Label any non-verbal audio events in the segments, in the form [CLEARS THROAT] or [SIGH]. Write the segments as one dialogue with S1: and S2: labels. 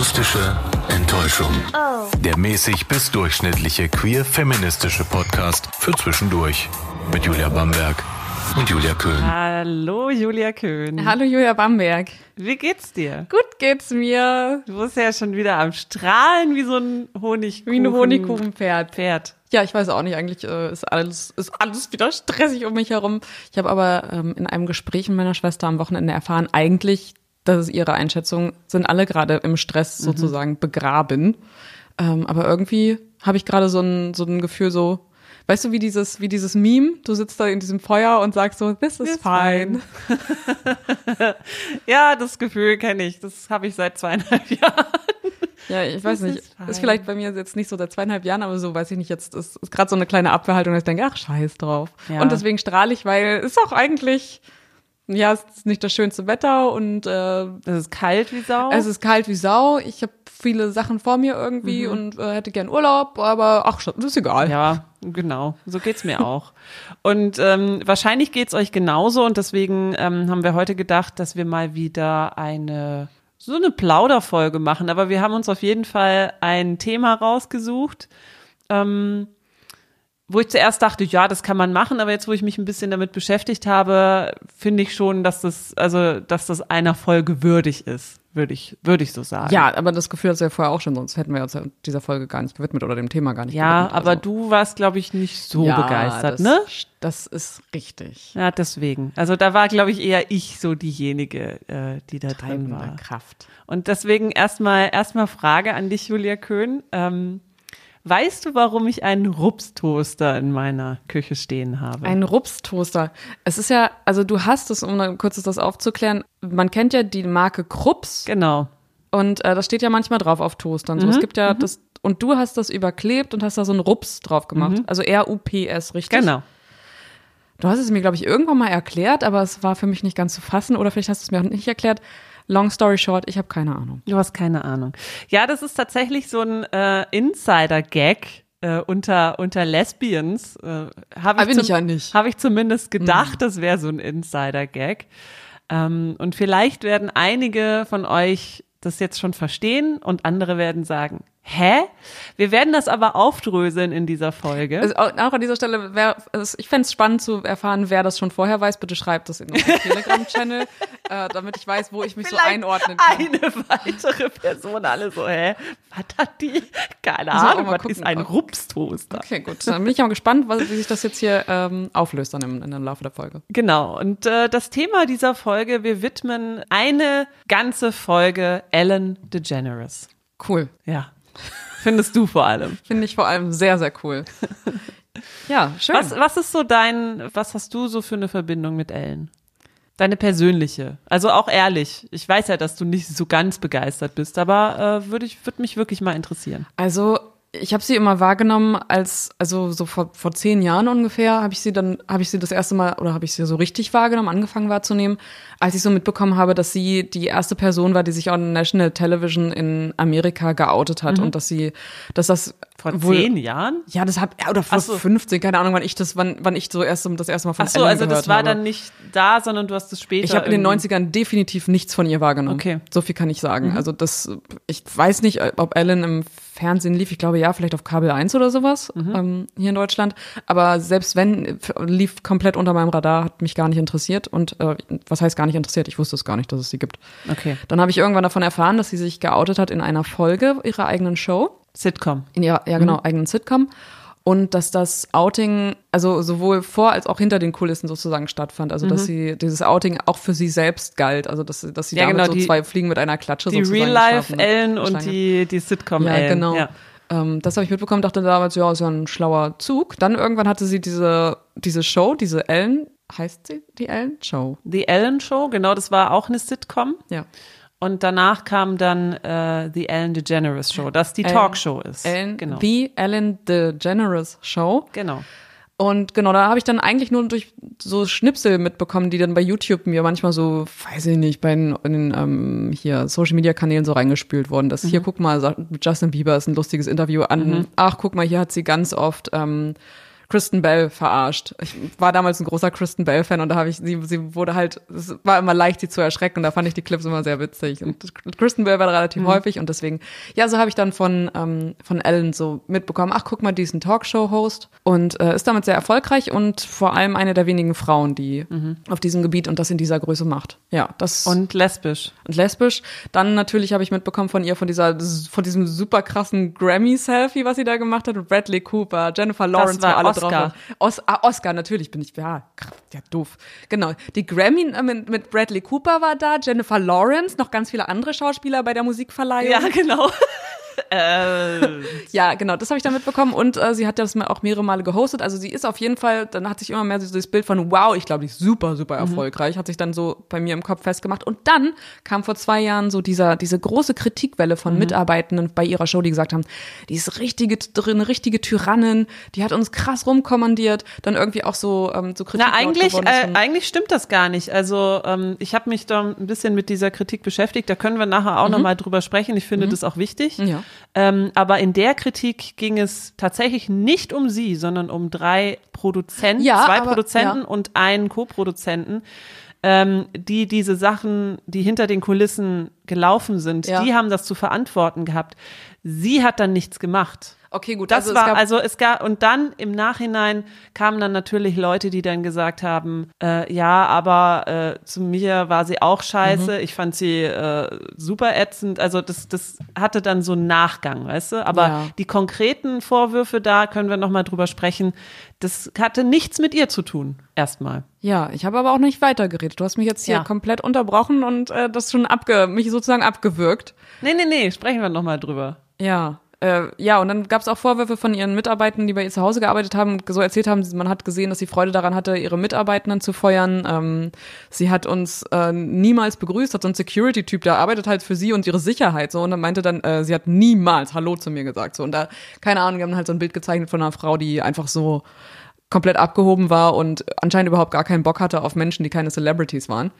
S1: Akustische Enttäuschung. Der mäßig bis durchschnittliche queer-feministische Podcast für zwischendurch. Mit Julia Bamberg und Julia Köhn.
S2: Hallo Julia Köhn.
S3: Hallo Julia Bamberg.
S2: Wie geht's dir?
S3: Gut geht's mir.
S2: Du bist ja schon wieder am Strahlen wie so ein Honigkuchen.
S3: Wie ein Honigkuchenpferd.
S2: Pferd.
S3: Ja, ich weiß auch nicht, eigentlich äh, ist alles ist alles wieder stressig um mich herum. Ich habe aber ähm, in einem Gespräch mit meiner Schwester am Wochenende erfahren, eigentlich, das ist ihre Einschätzung, sind alle gerade im Stress sozusagen begraben. Ähm, aber irgendwie habe ich gerade so ein so ein Gefühl so Weißt du, wie dieses, wie dieses Meme? Du sitzt da in diesem Feuer und sagst so, this is
S2: Ist
S3: fine. [LAUGHS]
S2: Ja, das Gefühl kenne ich. Das habe ich seit zweieinhalb [LAUGHS] Jahren.
S3: Ja, ich weiß nicht.
S2: ist.
S3: Ist vielleicht bei mir jetzt nicht so seit zweieinhalb Jahren, aber so weiß ich nicht. Jetzt ist, ist gerade so eine kleine Abwehrhaltung, dass ich denke, ach, scheiß drauf.
S2: Ja.
S3: Und deswegen strahle ich, weil es ist auch eigentlich, ja, es ist nicht das schönste Wetter und äh,
S2: Es ist kalt wie Sau.
S3: es ist kalt wie Sau. Ich habe viele Sachen vor mir irgendwie und äh, hätte gern Urlaub, aber ach, das ist egal.
S2: Ja, genau. So geht's mir auch. Und ähm, wahrscheinlich geht's euch genauso und deswegen ähm, haben wir heute gedacht, dass wir mal wieder eine so eine Plauderfolge machen. Aber wir haben uns auf jeden Fall ein Thema rausgesucht, ähm, wo ich zuerst dachte, ja, das kann man machen, aber jetzt, wo ich mich ein bisschen damit beschäftigt habe, finde ich schon, dass das, also, dass das einer Folge würdig ist, würde ich, würde ich so sagen.
S3: Ja, aber das Gefühl hast du ja vorher auch schon, sonst hätten wir uns ja dieser Folge gar nicht gewidmet oder dem Thema gar nicht
S2: Ja,
S3: gewidmet.
S2: aber
S3: also.
S2: du warst, glaube ich, nicht so
S3: Ja,
S2: begeistert,
S3: das,
S2: ne?
S3: Das ist richtig.
S2: Ja, deswegen. Also da war, glaube ich, eher ich so diejenige, äh, die da drin
S3: Treibende
S2: war.
S3: Kraft.
S2: Und deswegen erstmal erstmal Frage an dich, Julia Köhn. Ähm, weißt du, warum ich einen Rupstoaster in meiner Küche stehen habe?
S3: Ein Rups-Toaster. Es ist ja, also du hast es, um kurz das aufzuklären, man kennt ja die Marke Krups
S2: genau.
S3: und äh, das steht ja manchmal drauf auf Toastern. So,
S2: Mhm,
S3: es gibt ja das, und du hast das überklebt und hast da so einen Rups drauf gemacht. Also R-U-P-S, richtig?
S2: Mhm. Genau.
S3: Du hast es mir, glaube ich, irgendwann mal erklärt, aber es war für mich nicht ganz zu fassen oder vielleicht hast du es mir auch nicht erklärt. Long story short, ich habe keine Ahnung.
S2: Du hast keine Ahnung. Ja, das ist tatsächlich so ein äh, Insider-Gag äh, unter, unter Lesbians. Äh, Habe
S3: Ah,
S2: ich,
S3: bin
S2: zum-
S3: ich ja nicht.
S2: Habe ich zumindest gedacht, das wäre so ein Insider-Gag. Ähm, und vielleicht werden einige von euch das jetzt schon verstehen und andere werden sagen, hä? Wir werden das aber aufdröseln in dieser Folge.
S3: Also auch auch an dieser Stelle, wer, also ich fände es spannend zu erfahren, wer das schon vorher weiß. Bitte schreibt das in unseren [LAUGHS] Telegram-Channel, äh, damit ich weiß, wo ich mich so einordnen kann.
S2: Eine weitere Person, alle so, hä? Was hat die? Keine
S3: Also,
S2: Ahnung, was
S3: gucken.
S2: ist ein Rupstoaster?
S3: Okay, gut. Dann bin ich mal gespannt, was, wie sich das jetzt hier ähm, auflöst dann im, in dem Laufe der Folge.
S2: Genau. Und äh, das Thema dieser Folge, wir widmen eine ganze Folge Ellen DeGeneres.
S3: Cool.
S2: Ja. [LAUGHS] Findest du vor allem.
S3: Finde ich vor allem sehr, sehr cool. [LAUGHS] Ja, schön.
S2: Was, was ist so dein, was hast du so für eine Verbindung mit Ellen? Deine persönliche. Also auch ehrlich. Ich weiß ja, dass du nicht so ganz begeistert bist, aber äh, würde ich, würde mich wirklich mal interessieren.
S3: Also ich habe sie immer wahrgenommen als, also so vor, vor zehn Jahren ungefähr, habe ich sie dann, habe ich sie das erste Mal oder habe ich sie so richtig wahrgenommen, angefangen wahrzunehmen, als ich so mitbekommen habe, dass sie die erste Person war, die sich on National Television in Amerika geoutet hat und dass sie, dass das
S2: Vor
S3: wohl,
S2: zehn Jahren?
S3: Ja, das hab, oder vor
S2: so.
S3: 15, keine Ahnung, wann ich das, wann, wann ich so erst das erste Mal von
S2: Ach so,
S3: Ellen
S2: also das war
S3: habe.
S2: dann nicht da, sondern du hast es später.
S3: Ich habe in den
S2: irgendwie-
S3: 90ern definitiv nichts von ihr wahrgenommen.
S2: Okay. Mhm.
S3: So viel kann ich sagen. Also das, ich weiß nicht, ob Ellen im Fernsehen lief. Ich glaube ja, vielleicht auf Kabel 1 oder sowas
S2: Mhm.
S3: ähm, hier in Deutschland. Aber selbst wenn, lief komplett unter meinem Radar, hat mich gar nicht interessiert. Und äh, was heißt gar nicht interessiert? Ich wusste es gar nicht, dass es sie gibt.
S2: Okay.
S3: Dann habe ich irgendwann davon erfahren, dass sie sich geoutet hat in einer Folge ihrer eigenen Show
S2: Sitcom.
S3: in ihrer, ja genau, eigenen Sitcom. Und dass das Outing, also sowohl vor als auch hinter den Kulissen sozusagen stattfand. Also dass sie dieses Outing auch für sie selbst galt. Also dass, dass sie
S2: Ja,
S3: damit
S2: genau,
S3: so
S2: die-
S3: zwei Fliegen mit einer Klatsche
S2: Die
S3: sozusagen
S2: Real-Life
S3: geschlagen hat.
S2: Ellen und die, die Sitcom
S3: Ja, genau. Ähm, das habe ich mitbekommen, dachte damals, ja, ist ja ein schlauer Zug. Dann irgendwann hatte sie diese, diese Show, diese Ellen, heißt sie die Ellen Show?
S2: The Ellen Show, genau, das war auch eine Sitcom.
S3: Ja.
S2: Und danach kam dann äh, The Ellen DeGeneres Show, das die
S3: Ellen-
S2: Talkshow ist.
S3: Ellen,
S2: genau.
S3: The Ellen DeGeneres Show.
S2: genau.
S3: Und genau, da habe ich dann eigentlich nur durch so Schnipsel mitbekommen, die dann bei YouTube mir manchmal so, weiß ich nicht, bei den, in den ähm, hier Social Media Kanälen so reingespült worden. Das hier, guck mal, Justin Bieber ist ein lustiges Interview an. Ach, guck mal, hier hat sie ganz oft ähm, Kristen Bell verarscht. Ich war damals ein großer Kristen Bell-Fan und da habe ich, sie, sie wurde halt, es war immer leicht, sie zu erschrecken und da fand ich die Clips immer sehr witzig. Und Kristen Bell war relativ mhm. häufig und deswegen, ja, so habe ich dann von, ähm, von Ellen so mitbekommen, ach, guck mal, diesen Talkshow-Host und äh, ist damit sehr erfolgreich und vor allem eine der wenigen Frauen, die mhm. auf diesem Gebiet und das in dieser Größe macht. Ja, das.
S2: Und lesbisch.
S3: Und lesbisch. Dann natürlich habe ich mitbekommen von ihr, von dieser, von diesem super krassen Grammy-Selfie, was sie da gemacht hat, Bradley Cooper, Jennifer Lawrence,
S2: war alle Oscar.
S3: Os ah, Oscar, natürlich bin ich, ja, ja, doof. Genau. Die Grammy äh, mit, mit Bradley Cooper war da, Jennifer Lawrence, noch ganz viele andere Schauspieler bei der Musikverleihung.
S2: Ja, genau. [LAUGHS] [LAUGHS]
S3: äh. Ja, genau, das habe ich dann mitbekommen und äh, sie hat das auch mehrere Male gehostet. Also sie ist auf jeden Fall, dann hat sich immer mehr so das Bild von, wow, ich glaube, die ist super, super mhm. erfolgreich, hat sich dann so bei mir im Kopf festgemacht. Und dann kam vor zwei Jahren so dieser, diese große Kritikwelle von mhm. Mitarbeitenden bei ihrer Show, die gesagt haben, die ist richtige, eine richtige Tyrannin, die hat uns krass rumkommandiert, dann irgendwie auch so, ähm, so
S2: Kritik. Na, eigentlich, äh, eigentlich stimmt das gar nicht. Also ähm, ich habe mich da ein bisschen mit dieser Kritik beschäftigt, da können wir nachher auch mhm. nochmal drüber sprechen. Ich finde mhm. das auch wichtig.
S3: Ja.
S2: Ähm, aber in der Kritik ging es tatsächlich nicht um sie, sondern um drei Produzenten, ja, zwei aber, Produzenten ja. und einen Co-Produzenten, ähm, die diese Sachen, die hinter den Kulissen gelaufen sind, ja. die haben das zu verantworten gehabt. Sie hat dann nichts gemacht.
S3: Okay, gut.
S2: Das also war, es also es gab, und dann im Nachhinein kamen dann natürlich Leute, die dann gesagt haben, äh, ja, aber äh, zu mir war sie auch scheiße, mhm. ich fand sie äh, super ätzend. Also das, das hatte dann so einen Nachgang, weißt du? Aber ja. die konkreten Vorwürfe, da können wir nochmal drüber sprechen, das hatte nichts mit ihr zu tun, erstmal.
S3: Ja, ich habe aber auch nicht weitergeredet. Du hast mich jetzt hier ja. komplett unterbrochen und äh, das schon abge mich sozusagen abgewürgt.
S2: Nee, nee, nee, sprechen wir nochmal drüber.
S3: Ja, äh, ja, und dann gab es auch Vorwürfe von ihren Mitarbeitern, die bei ihr zu Hause gearbeitet haben, so erzählt haben, man hat gesehen, dass sie Freude daran hatte, ihre Mitarbeitenden zu feuern. Ähm, sie hat uns äh, niemals begrüßt, hat so ein Security-Typ, der arbeitet halt für sie und ihre Sicherheit so und dann meinte dann, äh, sie hat niemals Hallo zu mir gesagt so und da keine Ahnung, wir haben halt so ein Bild gezeichnet von einer Frau, die einfach so komplett abgehoben war und anscheinend überhaupt gar keinen Bock hatte auf Menschen, die keine Celebrities waren.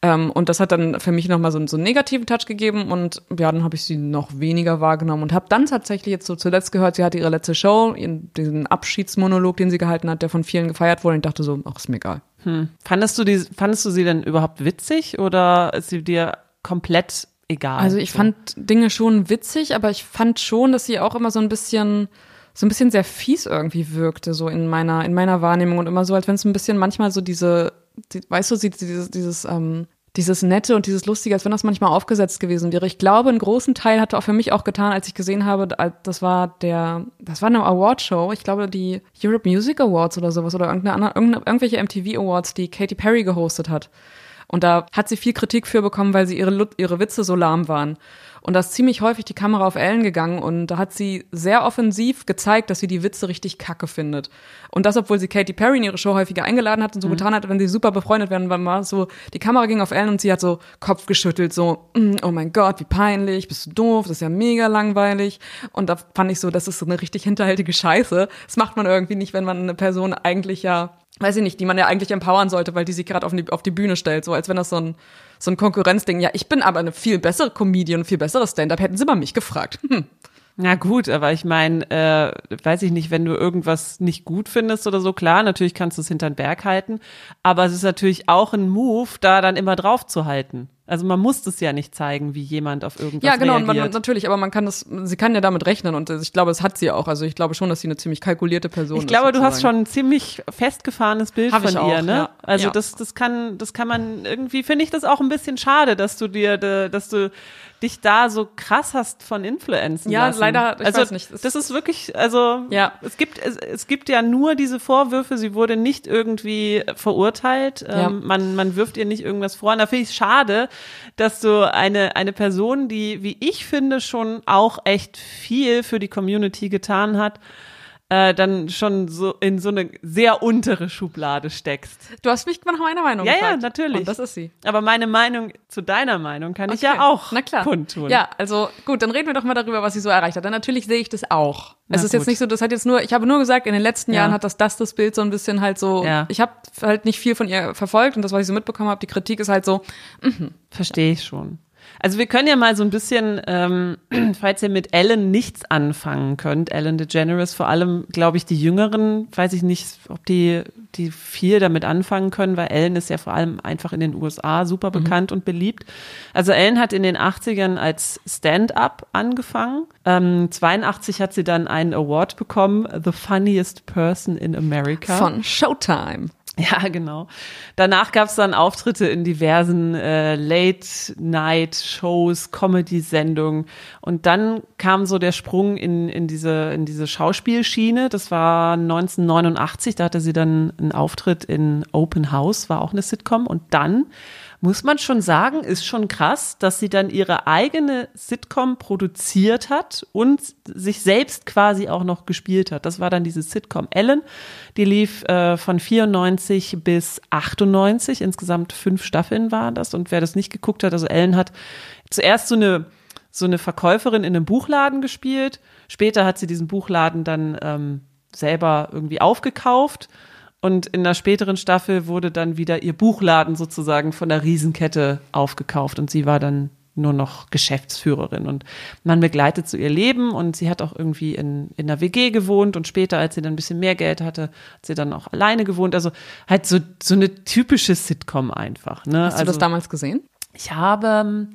S3: Ähm, und das hat dann für mich nochmal so, so einen negativen Touch gegeben und ja, dann habe ich sie noch weniger wahrgenommen und habe dann tatsächlich jetzt so zuletzt gehört, sie hatte ihre letzte Show, ihren, diesen Abschiedsmonolog, den sie gehalten hat, der von vielen gefeiert wurde und ich dachte so, ach, ist mir egal.
S2: Hm. Fandest du die, fandest du sie denn überhaupt witzig oder ist sie dir komplett egal?
S3: Also ich fand Dinge schon witzig, aber ich fand schon, dass sie auch immer so ein bisschen so ein bisschen sehr fies irgendwie wirkte, so in meiner, in meiner Wahrnehmung und immer so, als wenn es ein bisschen manchmal so diese, die, weißt du, dieses, dieses, ähm, dieses Nette und dieses Lustige, als wenn das manchmal aufgesetzt gewesen wäre. Ich glaube, einen großen Teil hat er auch für mich auch getan, als ich gesehen habe, das war der, das war eine Awardshow, ich glaube die Europe Music Awards oder sowas oder irgendeine andere, irgendwelche MTV Awards, die Katy Perry gehostet hat. Und da hat sie viel Kritik für bekommen, weil sie ihre, ihre Witze so lahm waren. Und da ist ziemlich häufig die Kamera auf Ellen gegangen und da hat sie sehr offensiv gezeigt, dass sie die Witze richtig kacke findet. Und das, obwohl sie Katy Perry in ihre Show häufiger eingeladen hat und so mhm. getan hat, wenn sie super befreundet werden, war mal so, die Kamera ging auf Ellen und sie hat so Kopf geschüttelt, so, mm, oh mein Gott, wie peinlich, bist du doof, das ist ja mega langweilig. Und da fand ich so, das ist so eine richtig hinterhältige Scheiße. Das macht man irgendwie nicht, wenn man eine Person eigentlich ja weiß ich nicht, die man ja eigentlich empowern sollte, weil die sich gerade auf die, auf die Bühne stellt, so als wenn das so ein so ein Konkurrenzding. Ja, ich bin aber eine viel bessere Comedian, viel besseres Stand-up. Hätten sie mal mich gefragt. [LAUGHS] Hm.
S2: Na gut, aber ich meine, äh, weiß ich nicht, wenn du irgendwas nicht gut findest oder so, klar, natürlich kannst du es hinter den Berg halten, aber es ist natürlich auch ein Move, da dann immer drauf zu halten. Also man muss das ja nicht zeigen, wie jemand auf irgendwas
S3: Ja, genau,
S2: reagiert.
S3: Man, natürlich, aber man kann das, sie kann ja damit rechnen und ich glaube, es hat sie auch. Also ich glaube schon, dass sie eine ziemlich kalkulierte Person
S2: ich ist. Ich glaube, du hast schon ein ziemlich festgefahrenes Bild
S3: Hab
S2: von ihr,
S3: auch,
S2: ne?
S3: Ja.
S2: Also
S3: ja.
S2: das, das kann, das kann man irgendwie, finde ich das auch ein bisschen schade, dass du dir, dass du dich da so krass hast von Influenzen
S3: Ja,
S2: lassen.
S3: leider, ich
S2: also,
S3: weiß nicht.
S2: Das ist wirklich, also
S3: ja.
S2: es gibt es, es gibt ja nur diese Vorwürfe, sie wurde nicht irgendwie verurteilt.
S3: Ja.
S2: Ähm, man, man wirft ihr nicht irgendwas vor. Und da finde ich es schade, dass du eine, eine Person, die, wie ich finde, schon auch echt viel für die Community getan hat, äh, dann schon so in so eine sehr untere Schublade steckst.
S3: Du hast mich nach meiner Meinung
S2: ja,
S3: gefragt.
S2: Ja, natürlich.
S3: Und das ist sie.
S2: Aber meine Meinung zu deiner Meinung kann okay. ich ja auch
S3: Na klar.
S2: kundtun.
S3: Ja, also gut, dann reden wir doch mal darüber, was sie so erreicht hat. Denn natürlich sehe ich das auch. Na es ist gut. jetzt nicht so, das hat jetzt nur, ich habe nur gesagt, in den letzten ja. Jahren hat das das das Bild so ein bisschen halt so,
S2: ja.
S3: ich habe halt nicht viel von ihr verfolgt und das, was ich so mitbekommen habe, die Kritik ist halt so,
S2: mhm. verstehe ich schon. Also wir können ja mal so ein bisschen, ähm, [CLEARS THROAT] falls ihr mit Ellen nichts anfangen könnt, Ellen DeGeneres, vor allem, glaube ich, die Jüngeren, weiß ich nicht, ob die, die viel damit anfangen können, weil Ellen ist ja vor allem einfach in den USA super mhm. bekannt mhm. und beliebt. Also Ellen hat in den 80ern als Stand-up angefangen. Ähm, 82 hat sie dann einen Award bekommen, The Funniest Person in America.
S3: Von Showtime. [LAUGHS]
S2: Ja, genau. Danach gab es dann Auftritte in diversen äh, Late-Night-Shows, Comedy-Sendungen. Und dann kam so der Sprung in, in, diese, in diese Schauspielschiene. Das war 1989, da hatte sie dann einen Auftritt in Open House, war auch eine Sitcom. Und dann muss man schon sagen, ist schon krass, dass sie dann ihre eigene Sitcom produziert hat und sich selbst quasi auch noch gespielt hat. Das war dann diese Sitcom Ellen. Die lief äh, von 94 bis 98. Insgesamt fünf Staffeln waren das. Und wer das nicht geguckt hat, also Ellen hat zuerst so eine so eine Verkäuferin in einem Buchladen gespielt. Später hat sie diesen Buchladen dann ähm, selber irgendwie aufgekauft und in der späteren Staffel wurde dann wieder ihr Buchladen sozusagen von der Riesenkette aufgekauft und sie war dann nur noch Geschäftsführerin und man begleitet so ihr Leben und sie hat auch irgendwie in, in einer WG gewohnt und später, als sie dann ein bisschen mehr Geld hatte, hat sie dann auch alleine gewohnt. Also halt so, so eine typische Sitcom einfach. Ne?
S3: Hast du
S2: also,
S3: das damals gesehen?
S2: Ich habe ähm,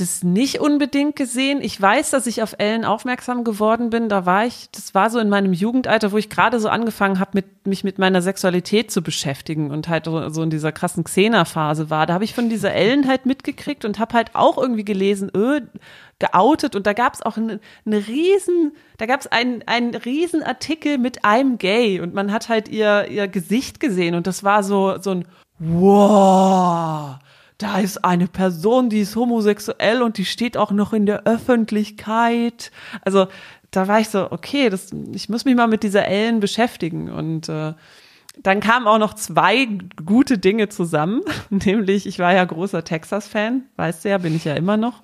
S2: das nicht unbedingt gesehen. Ich weiß, dass ich auf Ellen aufmerksam geworden bin. Da war ich, das war so in meinem Jugendalter, wo ich gerade so angefangen habe, mit, mich mit meiner Sexualität zu beschäftigen und halt so in dieser krassen Xena-Phase war. Da habe ich von dieser Ellen halt mitgekriegt und habe halt auch irgendwie gelesen, öh, geoutet und da gab es auch eine, riesen, da gab es einen, einen riesen Artikel mit einem Gay und man hat halt ihr, ihr Gesicht gesehen und das war so, so ein Wow da ist eine Person, die ist homosexuell und die steht auch noch in der Öffentlichkeit. Also da war ich so, okay, das, ich muss mich mal mit dieser Ellen beschäftigen. Und äh, dann kamen auch noch zwei gute Dinge zusammen, [LAUGHS] nämlich ich war ja großer Texas-Fan, weißt du ja, bin ich ja immer noch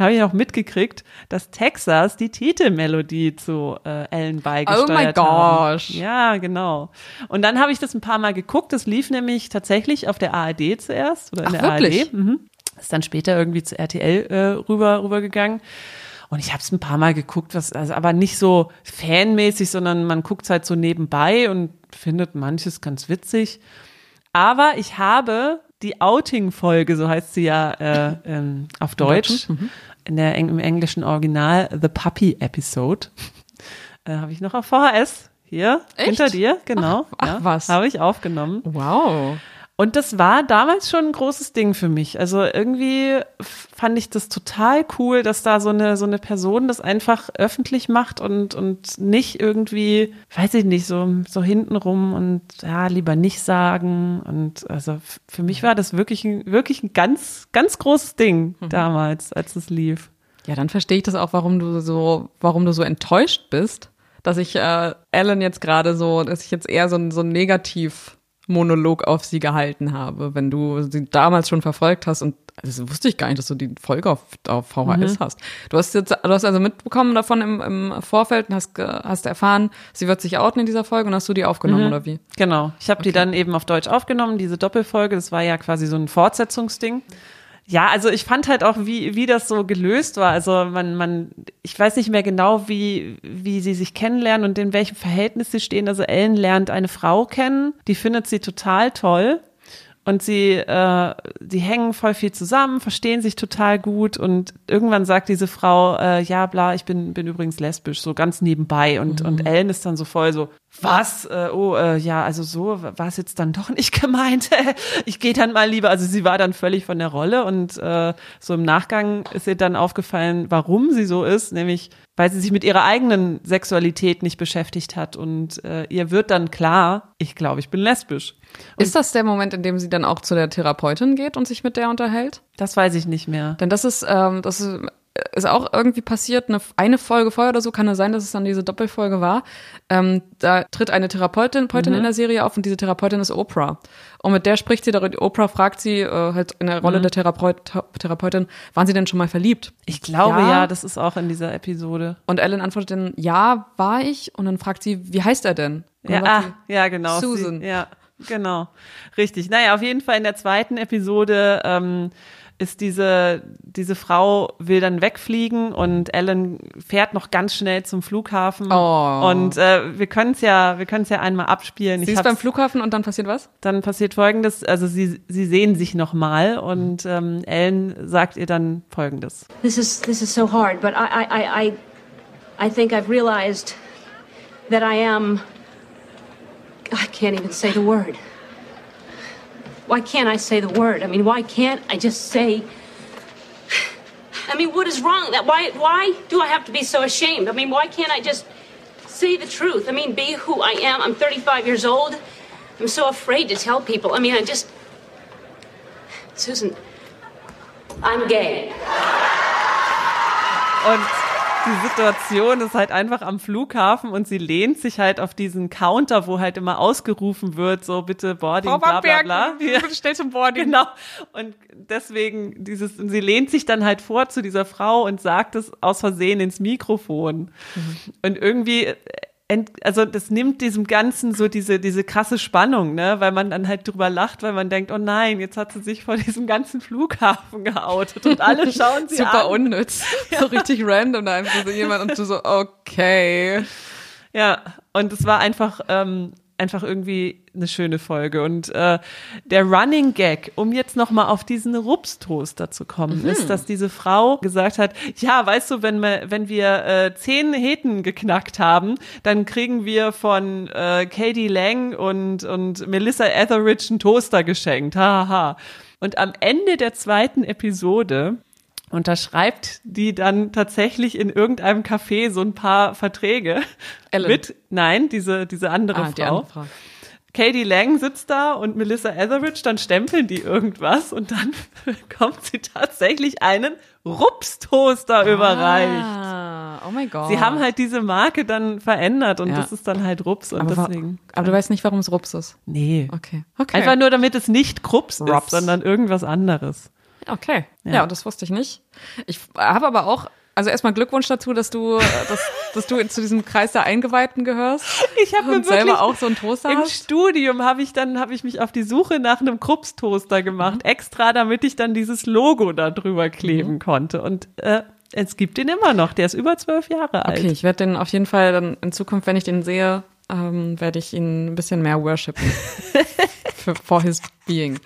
S2: habe ich auch mitgekriegt, dass Texas die Titelmelodie zu äh, Ellen beigesteuert hat. Oh my gosh. Ja, genau. Und dann habe ich das ein paar Mal geguckt. Das lief nämlich tatsächlich auf der ARD zuerst oder in Ach, der wirklich? ARD. Mhm. Ist dann später irgendwie zu RTL äh, rüber rübergegangen. Und ich habe es ein paar Mal geguckt, was also aber nicht so fanmäßig, sondern man guckt halt so nebenbei und findet manches ganz witzig. Aber ich habe die Outing-Folge, so heißt sie ja äh, ähm, auf Deutsch, mhm in der im englischen Original The Puppy Episode. [LAUGHS] Äh, Habe ich noch auf VHS hier Echt? hinter dir, genau.
S3: Ach, ach ja, was?
S2: Habe ich aufgenommen.
S3: Wow.
S2: Und das war damals schon ein großes Ding für mich. Also irgendwie fand ich das total cool, dass da so eine, so eine Person das einfach öffentlich macht und, und nicht irgendwie, weiß ich nicht, so, so hintenrum und ja, lieber nicht sagen. Und also für mich war das wirklich ein, wirklich ein ganz, ganz großes Ding mhm. damals, als es lief.
S3: Ja, dann verstehe ich das auch, warum du so, warum du so enttäuscht bist, dass ich äh, Ellen jetzt gerade so, dass ich jetzt eher so, so negativ Monolog auf sie gehalten habe, wenn du sie damals schon verfolgt hast und also das wusste ich gar nicht, dass du die Folge auf, auf VHS mhm. hast. Du hast jetzt, du hast also mitbekommen davon im, im Vorfeld und hast, hast erfahren, sie wird sich outen in dieser Folge und hast du die aufgenommen mhm. oder wie?
S2: Genau. Ich habe okay. die dann eben auf Deutsch aufgenommen, diese Doppelfolge. Das war ja quasi so ein Fortsetzungsding. Ja, also ich fand halt auch, wie, wie das so gelöst war. Also man, man, ich weiß nicht mehr genau, wie, wie sie sich kennenlernen und in welchem Verhältnis sie stehen. Also Ellen lernt eine Frau kennen, die findet sie total toll. Und sie, äh, die hängen voll viel zusammen, verstehen sich total gut und irgendwann sagt diese Frau, äh, ja, bla, ich bin, bin übrigens lesbisch, so ganz nebenbei. Und, mhm. und Ellen ist dann so voll so, was? Äh, oh, äh, ja, also so war es jetzt dann doch [LAUGHS] nicht gemeint. [LAUGHS] ich gehe dann mal lieber. Also sie war dann völlig von der Rolle und äh, so im Nachgang ist ihr dann aufgefallen, warum sie so ist, nämlich weil sie sich mit ihrer eigenen Sexualität nicht beschäftigt hat und äh, ihr wird dann klar, ich glaube, ich bin lesbisch.
S3: Und ist das der Moment, in dem sie dann auch zu der Therapeutin geht und sich mit der unterhält?
S2: Das weiß ich nicht mehr.
S3: Denn das ist, ähm, das ist ist auch irgendwie passiert, eine, eine Folge vorher oder so, kann es sein, dass es dann diese Doppelfolge war. Ähm, da tritt eine Therapeutin Therapeutin mhm. in der Serie auf und diese Therapeutin ist Oprah. Und mit der spricht sie darüber, Oprah fragt sie äh, halt in der Rolle mhm. der Therapeut, Therapeutin, waren sie denn schon mal verliebt?
S2: Ich glaube ja. ja, das ist auch in dieser Episode.
S3: Und Ellen antwortet dann, ja, war ich. Und dann fragt sie, wie heißt er denn?
S2: ja, ah, ja, genau.
S3: Susan.
S2: Sie, ja, genau. Richtig. Naja, auf jeden Fall in der zweiten Episode ähm, ist diese, diese Frau will dann wegfliegen und Ellen fährt noch ganz schnell zum Flughafen.
S3: Oh.
S2: Und äh, wir können es ja, wir können es ja einmal abspielen.
S3: Sie ist beim Flughafen und dann passiert was?
S2: Dann passiert folgendes, also sie, sie sehen sich nochmal und ähm, Ellen sagt ihr dann folgendes.
S4: This is this is so hard, but I I, I I think I've realized that I am I can't even say the word. Why can't I say the word? I mean, why can't I just say I mean, what is wrong? That why why do I have to be so ashamed? I mean, why can't I just say the truth? I mean, be who I am. I'm 35 years old. I'm so afraid to tell people. I mean, I just Susan, I'm gay.
S2: Und die Situation ist halt einfach am Flughafen und sie lehnt sich halt auf diesen Counter, wo halt immer ausgerufen wird, so bitte Boarding, bla bla bla.
S3: Ja. Schnell zum Boarding.
S2: Genau. Und deswegen dieses, und sie lehnt sich dann halt vor zu dieser Frau und sagt es aus Versehen ins Mikrofon. Mhm. Und irgendwie also das nimmt diesem Ganzen so diese, diese krasse Spannung, ne, weil man dann halt drüber lacht, weil man denkt, oh nein, jetzt hat sie sich vor diesem ganzen Flughafen [LAUGHS] geoutet und alle schauen sie
S3: Super
S2: an.
S3: Super unnütz. Ja. [LAUGHS] So richtig random da einfach so jemand und du so, okay.
S2: Ja, und es war einfach, ähm, einfach irgendwie eine schöne Folge. Und äh, der Running Gag, um jetzt nochmal auf diesen Rups-Toaster zu kommen, mhm. ist, dass diese Frau gesagt hat, ja, weißt du, wenn wir, wenn wir äh, zehn Heten geknackt haben, dann kriegen wir von äh, Katie Lang und, und Melissa Etheridge einen Toaster geschenkt. Haha. Und am Ende der zweiten Episode unterschreibt die dann tatsächlich in irgendeinem Café so ein paar Verträge
S3: Ellen.
S2: mit, nein, diese, diese andere,
S3: ah,
S2: Frau.
S3: Die andere Frau.
S2: Katie Lang sitzt da und Melissa Etheridge, dann stempeln die irgendwas und dann [LAUGHS] bekommt sie tatsächlich einen Rups-Toaster ah, überreicht.
S3: Oh mein Gott.
S2: Sie haben halt diese Marke dann verändert und ja. das ist dann halt Rups und
S3: aber
S2: deswegen.
S3: Aber du weißt nicht, warum es Rups ist?
S2: Nee.
S3: Okay. okay.
S2: Einfach nur, damit es nicht Krups Rups. ist, sondern irgendwas anderes.
S3: Okay. Ja, ja das wusste ich nicht. Ich habe aber auch also erstmal Glückwunsch dazu, dass du, dass, dass du zu diesem Kreis der Eingeweihten gehörst.
S2: Ich habe mir
S3: selber auch so einen Toaster.
S2: Im
S3: hast.
S2: Studium habe ich dann habe ich mich auf die Suche nach einem Krups-Toaster gemacht, mhm. extra, damit ich dann dieses Logo da drüber kleben mhm. konnte. Und äh, es gibt den immer noch. Der ist über zwölf Jahre alt.
S3: Okay, ich werde den auf jeden Fall dann in Zukunft, wenn ich den sehe, ähm, werde ich ihn ein bisschen mehr worshipen. [LAUGHS] For his being.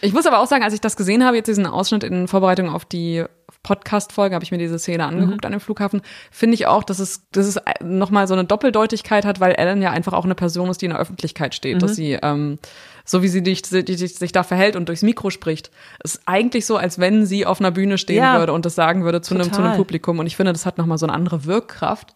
S3: Ich muss aber auch sagen, als ich das gesehen habe, jetzt diesen Ausschnitt in Vorbereitung auf die Podcast-Folge, habe ich mir diese Szene angeguckt mhm. an dem Flughafen, finde ich auch, dass es, dass es nochmal so eine Doppeldeutigkeit hat, weil Ellen ja einfach auch eine Person ist, die in der Öffentlichkeit steht, mhm. dass sie, ähm, so wie sie dich, die, sich da verhält und durchs Mikro spricht, ist eigentlich so, als wenn sie auf einer Bühne stehen ja, würde und das sagen würde zu einem, zu einem Publikum. Und ich finde, das hat nochmal so eine andere Wirkkraft.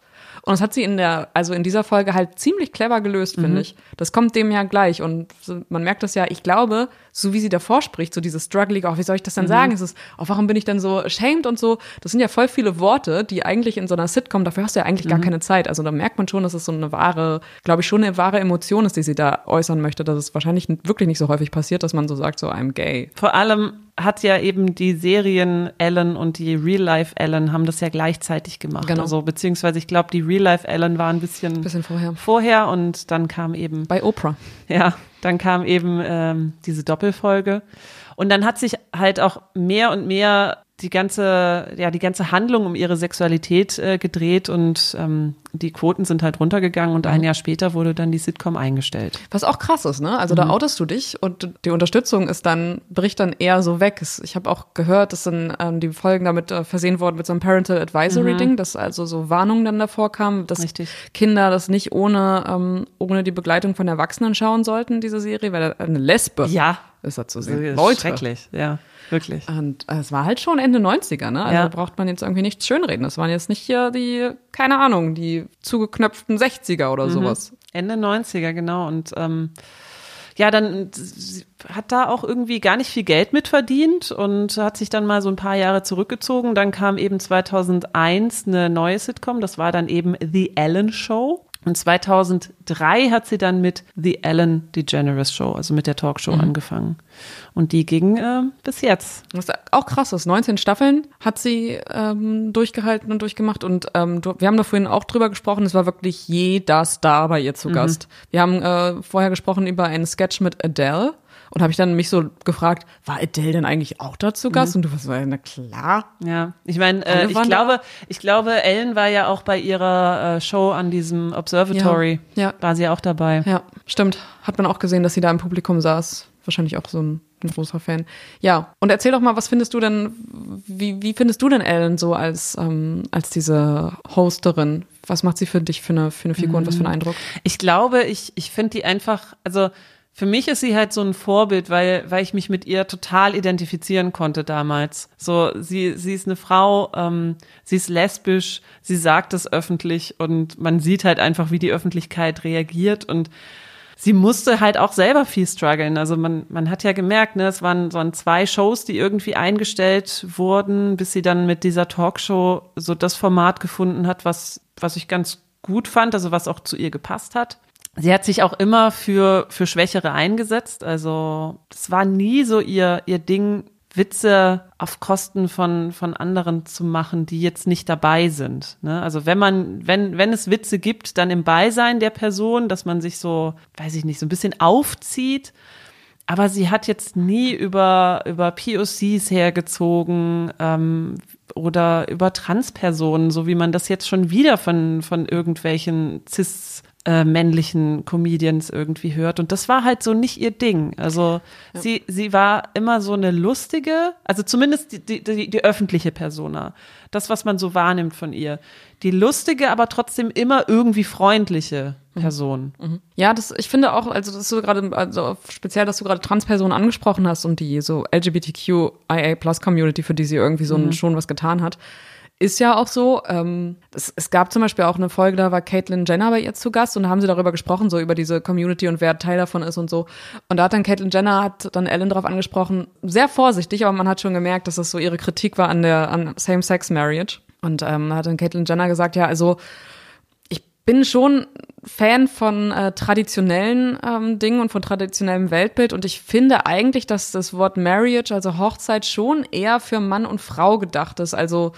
S3: Und das hat sie in der, also in dieser Folge halt ziemlich clever gelöst, finde mhm. ich. Das kommt dem ja gleich. Und man merkt das ja, ich glaube, so wie sie davor spricht, so dieses Struggling, auch oh, wie soll ich das denn mhm. sagen? Es ist, oh, warum bin ich denn so ashamed und so? Das sind ja voll viele Worte, die eigentlich in so einer Sitcom, dafür hast du ja eigentlich mhm. gar keine Zeit. Also da merkt man schon, dass es so eine wahre, glaube ich, schon eine wahre Emotion ist, die sie da äußern möchte, dass es wahrscheinlich wirklich nicht so häufig passiert, dass man so sagt, so I'm gay.
S2: Vor allem hat ja eben die Serien Ellen und die Real Life Ellen haben das ja gleichzeitig gemacht. Genau. Also beziehungsweise ich glaube, die Real Life Ellen war ein bisschen,
S3: bisschen vorher.
S2: vorher und dann kam eben
S3: bei Oprah.
S2: Ja, dann kam eben ähm, diese Doppelfolge. Und dann hat sich halt auch mehr und mehr die ganze, ja, die ganze Handlung um ihre Sexualität äh, gedreht und ähm, die Quoten sind halt runtergegangen und ein Jahr später wurde dann die Sitcom eingestellt.
S3: Was auch krass ist, ne? Also mhm. da outest du dich und die Unterstützung ist dann, bricht dann eher so weg. Ich habe auch gehört, dass dann ähm, die Folgen damit äh, versehen wurden mit so einem Parental Advisory mhm. Ding, dass also so Warnungen dann davor kamen, dass
S2: Richtig.
S3: Kinder das nicht ohne, ähm, ohne die Begleitung von Erwachsenen schauen sollten, diese Serie, weil eine Lesbe
S2: ja.
S3: ist da zu sehen.
S2: Leute. Schrecklich, ja. Wirklich.
S3: Und es war halt schon Ende 90er, ne? Also ja. braucht man jetzt irgendwie nichts schönreden. Das waren jetzt nicht hier die, keine Ahnung, die zugeknöpften 60er oder mhm. sowas.
S2: Ende 90er, genau. Und ähm, ja, dann hat da auch irgendwie gar nicht viel Geld mitverdient und hat sich dann mal so ein paar Jahre zurückgezogen. Dann kam eben 2001 eine neue Sitcom, das war dann eben The Ellen Show. Und 2003 hat sie dann mit The Ellen DeGeneres Show, also mit der Talkshow mhm. angefangen. Und die ging äh, bis jetzt.
S3: Was auch krass ist. 19 Staffeln hat sie ähm, durchgehalten und durchgemacht. Und ähm, wir haben da vorhin auch drüber gesprochen. Es war wirklich jeder Star bei ihr zu mhm. Gast. Wir haben äh, vorher gesprochen über einen Sketch mit Adele. Und habe ich dann mich so gefragt, war Adele denn eigentlich auch da zu Gast?
S2: Mhm.
S3: Und du warst so, na klar.
S2: Ja, ich meine, äh, ich glaube, ich glaube, Ellen war ja auch bei ihrer äh, Show an diesem Observatory.
S3: Ja, ja.
S2: War sie auch dabei.
S3: Ja, stimmt. Hat man auch gesehen, dass sie da im Publikum saß. Wahrscheinlich auch so ein, ein großer Fan. Ja, und erzähl doch mal, was findest du denn, wie, wie findest du denn Ellen so als, ähm, als diese Hosterin? Was macht sie für dich für eine, für eine Figur und was für einen Eindruck?
S2: Ich glaube, ich, ich finde die einfach, also für mich ist sie halt so ein Vorbild, weil, weil ich mich mit ihr total identifizieren konnte damals. So, sie, sie ist eine Frau, ähm, sie ist lesbisch, sie sagt es öffentlich und man sieht halt einfach, wie die Öffentlichkeit reagiert und sie musste halt auch selber viel strugglen. Also man, man hat ja gemerkt, ne, es waren, waren zwei Shows, die irgendwie eingestellt wurden, bis sie dann mit dieser Talkshow so das Format gefunden hat, was, was ich ganz gut fand, also was auch zu ihr gepasst hat. Sie hat sich auch immer für, für Schwächere eingesetzt. Also es war nie so ihr, ihr Ding, Witze auf Kosten von, von anderen zu machen, die jetzt nicht dabei sind. Ne? Also wenn man, wenn, wenn es Witze gibt, dann im Beisein der Person, dass man sich so, weiß ich nicht, so ein bisschen aufzieht. Aber sie hat jetzt nie über, über POCs hergezogen ähm, oder über Transpersonen, so wie man das jetzt schon wieder von, von irgendwelchen cis äh, männlichen Comedians irgendwie hört. Und das war halt so nicht ihr Ding. Also ja. sie, sie war immer so eine lustige, also zumindest die, die, die öffentliche Persona. Das, was man so wahrnimmt von ihr. Die lustige, aber trotzdem immer irgendwie freundliche Person.
S3: Mhm. Ja, das, ich finde auch, also das du gerade, also speziell, dass du gerade Transpersonen angesprochen hast und die so LGBTQIA Plus Community, für die sie irgendwie so mhm. schon was getan hat. Ist ja auch so. Ähm, es, es gab zum Beispiel auch eine Folge, da war Caitlyn Jenner bei ihr zu Gast und da haben sie darüber gesprochen, so über diese Community und wer Teil davon ist und so. Und da hat dann Caitlyn Jenner, hat dann Ellen darauf angesprochen, sehr vorsichtig, aber man hat schon gemerkt, dass das so ihre Kritik war an der an Same-Sex-Marriage. Und ähm, hat dann Caitlyn Jenner gesagt, ja, also ich bin schon Fan von äh, traditionellen ähm, Dingen und von traditionellem Weltbild und ich finde eigentlich, dass das Wort Marriage, also Hochzeit, schon eher für Mann und Frau gedacht ist. Also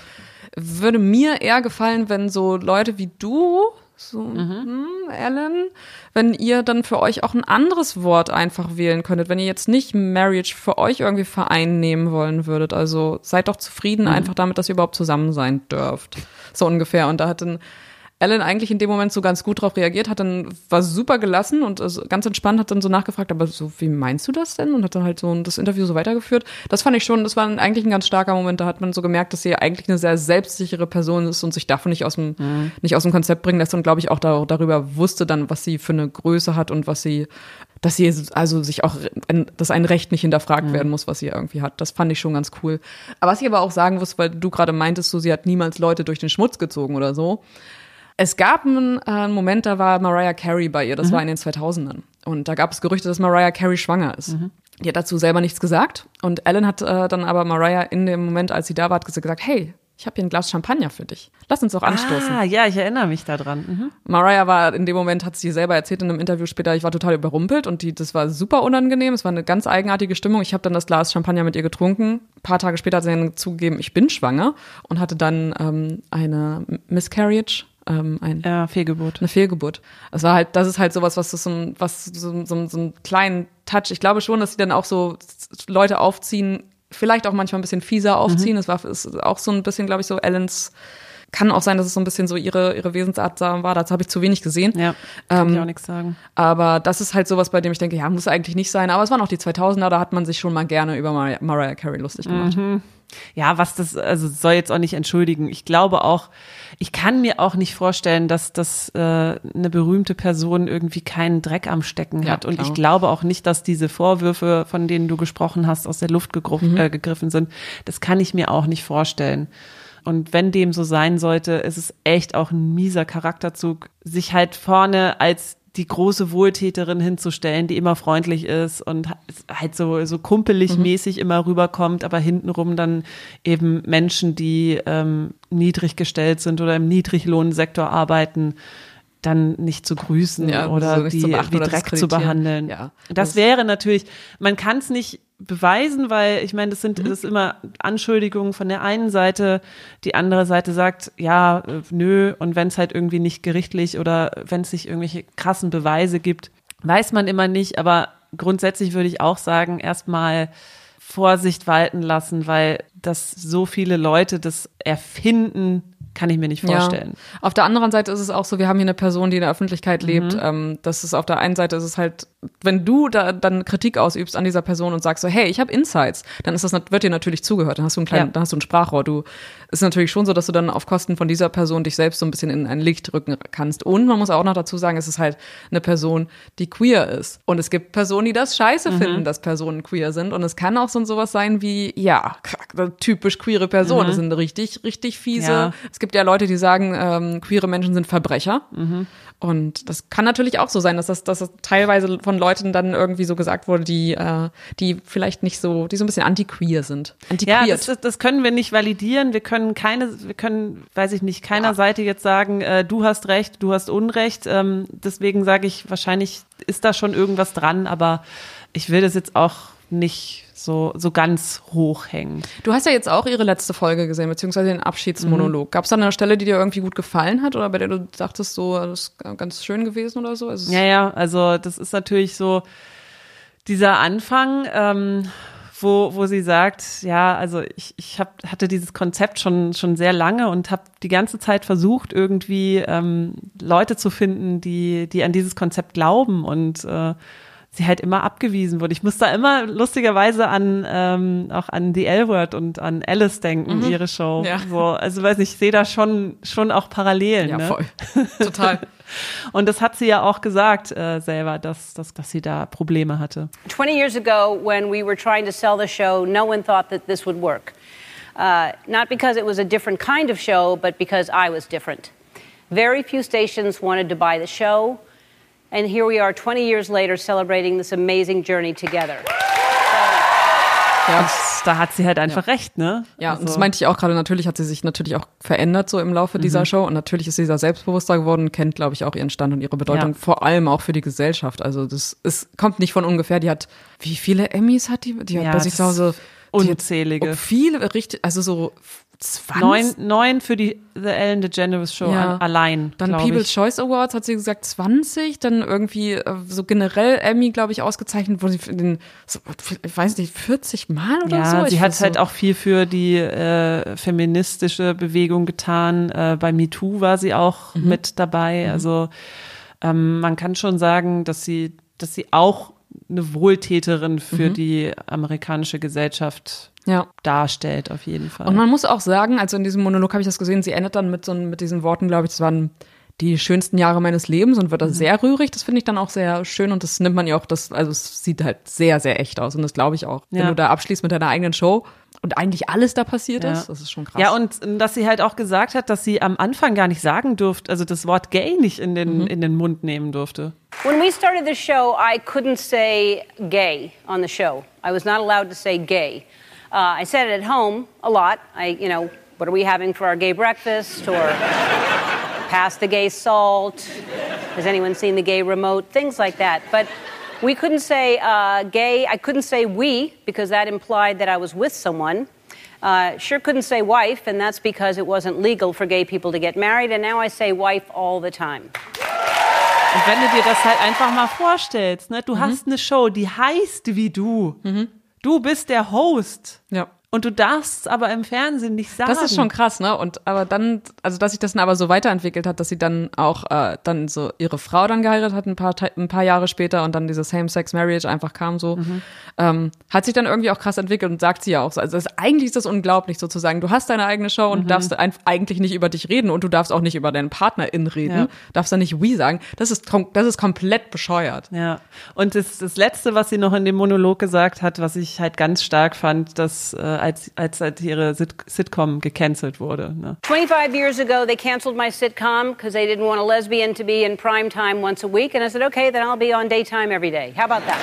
S3: würde mir eher gefallen, wenn so Leute wie du, so, mhm. hm, Ellen, wenn ihr dann für euch auch ein anderes Wort einfach wählen könntet, wenn ihr jetzt nicht Marriage für euch irgendwie vereinnehmen wollen würdet. Also seid doch zufrieden mhm. einfach damit, dass ihr überhaupt zusammen sein dürft. So ungefähr. Und da hat dann Ellen eigentlich in dem Moment so ganz gut drauf reagiert, hat dann, war super gelassen und also ganz entspannt, hat dann so nachgefragt, aber so, wie meinst du das denn? Und hat dann halt so das Interview so weitergeführt. Das fand ich schon, das war eigentlich ein ganz starker Moment, da hat man so gemerkt, dass sie eigentlich eine sehr selbstsichere Person ist und sich davon nicht aus dem, mhm. nicht aus dem Konzept bringen lässt und glaube ich auch da, darüber wusste dann, was sie für eine Größe hat und was sie, dass sie also sich auch, dass ein Recht nicht hinterfragt mhm. werden muss, was sie irgendwie hat. Das fand ich schon ganz cool. Aber was ich aber auch sagen muss, weil du gerade meintest, so sie hat niemals Leute durch den Schmutz gezogen oder so. Es gab einen, äh, einen, Moment, da war Mariah Carey bei ihr, das mhm. war in den 2000ern. Und da gab es Gerüchte, dass Mariah Carey schwanger ist. Mhm. Die hat dazu selber nichts gesagt. Und Ellen hat äh, dann aber Mariah in dem Moment, als sie da war, hat gesagt, hey, ich habe hier ein Glas Champagner für dich. Lass uns doch anstoßen.
S2: Ah, ja, ich erinnere mich daran. Mhm.
S3: Mariah war in dem Moment, hat sie selber erzählt in einem Interview später, ich war total überrumpelt und die, das war super unangenehm. Es war eine ganz eigenartige Stimmung. Ich habe dann das Glas Champagner mit ihr getrunken. Ein paar Tage später hat sie dann zugegeben, ich bin schwanger und hatte dann ähm, eine Miscarriage, ähm, ein,
S2: ja, Fehlgeburt.
S3: Eine Fehlgeburt. Es war halt, das ist halt sowas, was so ein, was so, so, so einen kleinen Touch. Ich glaube schon, dass sie dann auch so Leute aufziehen, vielleicht auch manchmal ein bisschen fieser aufziehen. Mhm. Das war ist auch so ein bisschen, glaube ich, so Ellens. Kann auch sein, dass es so ein bisschen so ihre, ihre Wesensart war. Dazu habe ich zu wenig gesehen.
S2: Ja, kann ähm, ich auch nichts sagen.
S3: Aber das ist halt sowas, bei dem ich denke, ja, muss eigentlich nicht sein. Aber es waren auch die 2000er, da hat man sich schon mal gerne über Mar Mariah Carey lustig gemacht.
S2: Mhm. Ja, was das, also soll jetzt auch nicht entschuldigen. Ich glaube auch, ich kann mir auch nicht vorstellen, dass das äh, eine berühmte Person irgendwie keinen Dreck am Stecken hat. Ja, und ich glaube auch nicht, dass diese Vorwürfe, von denen du gesprochen hast, aus der Luft mhm. äh, gegriffen sind. Das kann ich mir auch nicht vorstellen. Und wenn dem so sein sollte, ist es echt auch ein mieser Charakterzug, sich halt vorne als die große Wohltäterin hinzustellen, die immer freundlich ist und halt so, so kumpelig mhm. mäßig immer rüberkommt, aber hintenrum dann eben Menschen, die ähm, niedrig gestellt sind oder im Niedriglohnsektor arbeiten, dann nicht zu grüßen ja, oder die wie Dreck zu behandeln. Ja, das, das wäre natürlich, man kann es nicht beweisen, weil ich meine, das sind mhm. das ist immer Anschuldigungen von der einen Seite, die andere Seite sagt, ja, äh, nö, und wenn es halt irgendwie nicht gerichtlich oder wenn es nicht irgendwelche krassen Beweise gibt, weiß man immer nicht, aber grundsätzlich würde ich auch sagen, erstmal Vorsicht walten lassen, weil das so viele Leute das erfinden, kann ich mir nicht vorstellen.
S3: Ja. Auf der anderen Seite ist es auch so, wir haben hier eine Person, die in der Öffentlichkeit lebt. Mhm. Ähm, das ist auf der einen Seite ist es halt, wenn du da dann Kritik ausübst an dieser Person und sagst so, hey, ich habe Insights, dann ist das wird dir natürlich zugehört. Dann hast du einen kleinen, ja. dann hast du ein Sprachrohr. Du ist natürlich schon so, dass du dann auf Kosten von dieser Person dich selbst so ein bisschen in ein Licht rücken kannst. Und man muss auch noch dazu sagen, es ist halt eine Person, die queer ist. Und es gibt Personen, die das scheiße mhm. finden, dass Personen queer sind. Und es kann auch so sowas sein wie, ja, typisch queere Person. Mhm. Das sind richtig, richtig fiese. Ja. Es gibt ja Leute, die sagen, ähm, queere Menschen sind Verbrecher. Mhm. Und das kann natürlich auch so sein, dass das, dass das teilweise von Leuten dann irgendwie so gesagt wurde, die, äh, die vielleicht nicht so, die so ein bisschen anti-queer sind.
S2: Ja, das, das können wir nicht validieren. Wir können keine, wir können, weiß ich nicht, keiner ja. Seite jetzt sagen, äh, du hast Recht, du hast Unrecht. Ähm, deswegen sage ich, wahrscheinlich ist da schon irgendwas dran, aber ich will das jetzt auch nicht so, so ganz hoch hängen.
S3: Du hast ja jetzt auch ihre letzte Folge gesehen, beziehungsweise den Abschiedsmonolog. Mhm. Gab es da eine Stelle, die dir irgendwie gut gefallen hat oder bei der du dachtest, so, das ist ganz schön gewesen oder so?
S2: Also ja, ja, also das ist natürlich so dieser Anfang, ähm, wo, wo sie sagt, ja, also ich, ich hab, hatte dieses Konzept schon, schon sehr lange und habe die ganze Zeit versucht, irgendwie ähm, Leute zu finden, die, die an dieses Konzept glauben und äh, sie halt immer abgewiesen wurde. Ich muss da immer lustigerweise an ähm, auch an The L-Word und an Alice denken, mhm. ihre Show. Ja. So, also weiß nicht, ich sehe da schon schon auch Parallelen. Ja, ne?
S3: voll. [LAUGHS] Total.
S2: und das hat sie ja auch gesagt äh, selber, dass, dass, dass sie da Probleme hatte.
S5: 20 years ago, when we were trying to sell the show, no one thought that this would work. Uh, not because it was a different kind of show, but because I was different. Very few stations wanted to buy the show. And here we are 20 years later celebrating this amazing journey together.
S2: Ja, da hat sie halt einfach ja. recht, ne?
S3: Ja, also. und das meinte ich auch gerade. Natürlich hat sie sich natürlich auch verändert so im Laufe mhm. dieser Show und natürlich ist sie da selbstbewusster geworden, kennt, glaube ich, auch ihren Stand und ihre Bedeutung, ja. vor allem auch für die Gesellschaft. Also das es kommt nicht von ungefähr. Die hat, wie viele Emmys hat die? Die hat ja, bei sich zu Hause
S2: unzählige.
S3: Viele, richtig, also so
S2: 20? Neun, neun für die The Ellen DeGeneres Show ja. allein.
S3: Dann People's ich. Choice Awards hat sie gesagt 20, dann irgendwie äh, so generell Emmy, glaube ich, ausgezeichnet, wo sie den, so, ich weiß nicht, 40 Mal oder ja, so.
S2: Ja, sie hat halt auch viel für die äh, feministische Bewegung getan. Äh, bei MeToo war sie auch mhm. mit dabei. Mhm. Also ähm, man kann schon sagen, dass sie, dass sie auch eine Wohltäterin für mhm. die amerikanische Gesellschaft ja. darstellt, auf jeden Fall.
S3: Und man muss auch sagen, also in diesem Monolog habe ich das gesehen, sie endet dann mit so mit diesen Worten, glaube ich, das waren die schönsten Jahre meines Lebens und wird da mhm. sehr rührig. Das finde ich dann auch sehr schön und das nimmt man ja auch, das, also es sieht halt sehr, sehr echt aus und das glaube ich auch. Ja. Wenn du da abschließt mit deiner eigenen Show und eigentlich alles da passiert ja. ist, das ist schon krass.
S2: Ja, und dass sie halt auch gesagt hat, dass sie am Anfang gar nicht sagen durfte, also das Wort gay nicht in den, mhm. in den Mund nehmen durfte.
S5: When we started the show, I couldn't say gay on the show. I was not allowed to say gay. Uh, I said it at home a lot. I, you know, what are we having for our gay breakfast? Or pass the gay salt? Has anyone seen the gay remote? Things like that. But we couldn't say uh, gay. I couldn't say we because that implied that I was with someone. Uh, sure couldn't say wife, and that's because it wasn't legal for gay people to get married. And now I say wife all the time.
S2: Und wenn du dir das halt einfach mal vorstellst, ne, du mhm. hast eine Show, die heißt wie du. Mhm. Du bist der Host.
S3: Ja.
S2: Und du darfst aber im Fernsehen nicht sagen.
S3: Das ist schon krass, ne? Und aber dann, also dass sich das dann aber so weiterentwickelt hat, dass sie dann auch äh, dann so ihre Frau dann geheiratet hat, ein paar, ein paar Jahre später und dann diese Same-Sex-Marriage einfach kam so, mhm. ähm, hat sich dann irgendwie auch krass entwickelt und sagt sie ja auch so. Also das, eigentlich ist das unglaublich sozusagen. Du hast deine eigene Show und mhm. darfst eigentlich nicht über dich reden und du darfst auch nicht über deinen Partnerin reden, ja. darfst dann nicht we sagen. Das ist, das ist komplett bescheuert.
S2: Ja. Und das, das Letzte, was sie noch in dem Monolog gesagt hat, was ich halt ganz stark fand, dass äh, als, als, als ihre Sit Sitcom gecancelt wurde. Ne?
S5: 25 years ago, they canceled my sitcom because they didn't want a lesbian to be in prime time once a week. And I said, okay, then I'll be on daytime every day. How about that?